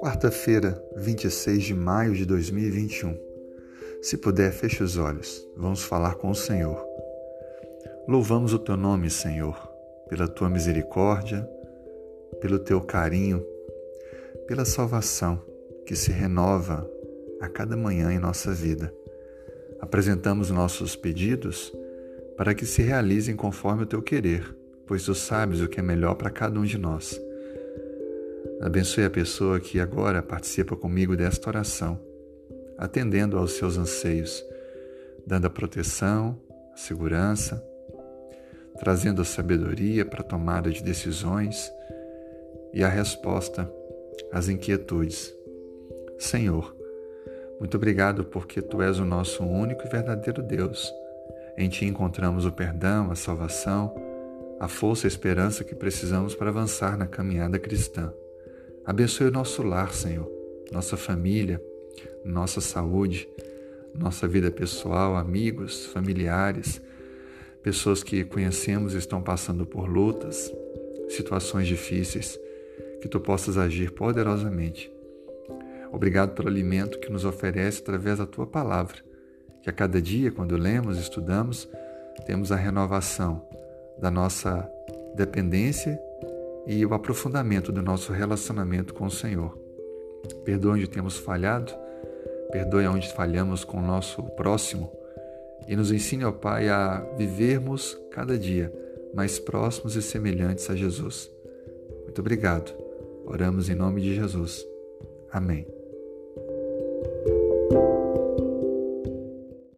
Quarta-feira, 26 de maio de 2021. Se puder, feche os olhos. Vamos falar com o Senhor. Louvamos o teu nome, Senhor, pela tua misericórdia, pelo teu carinho, pela salvação que se renova a cada manhã em nossa vida. Apresentamos nossos pedidos para que se realizem conforme o teu querer, pois tu sabes o que é melhor para cada um de nós. Abençoe a pessoa que agora participa comigo desta oração, atendendo aos seus anseios, dando a proteção, a segurança, trazendo a sabedoria para a tomada de decisões e a resposta às inquietudes. Senhor, muito obrigado porque tu és o nosso único e verdadeiro Deus. Em ti encontramos o perdão, a salvação, a força e a esperança que precisamos para avançar na caminhada cristã. Abençoe o nosso lar, Senhor, nossa família, nossa saúde, nossa vida pessoal, amigos, familiares, pessoas que conhecemos e estão passando por lutas, situações difíceis, que tu possas agir poderosamente. Obrigado pelo alimento que nos oferece através da tua palavra, que a cada dia, quando lemos estudamos, temos a renovação da nossa dependência e o aprofundamento do nosso relacionamento com o Senhor. Perdoe onde temos falhado, perdoe onde falhamos com o nosso próximo e nos ensine, ó Pai, a vivermos cada dia mais próximos e semelhantes a Jesus. Muito obrigado. Oramos em nome de Jesus. Amém.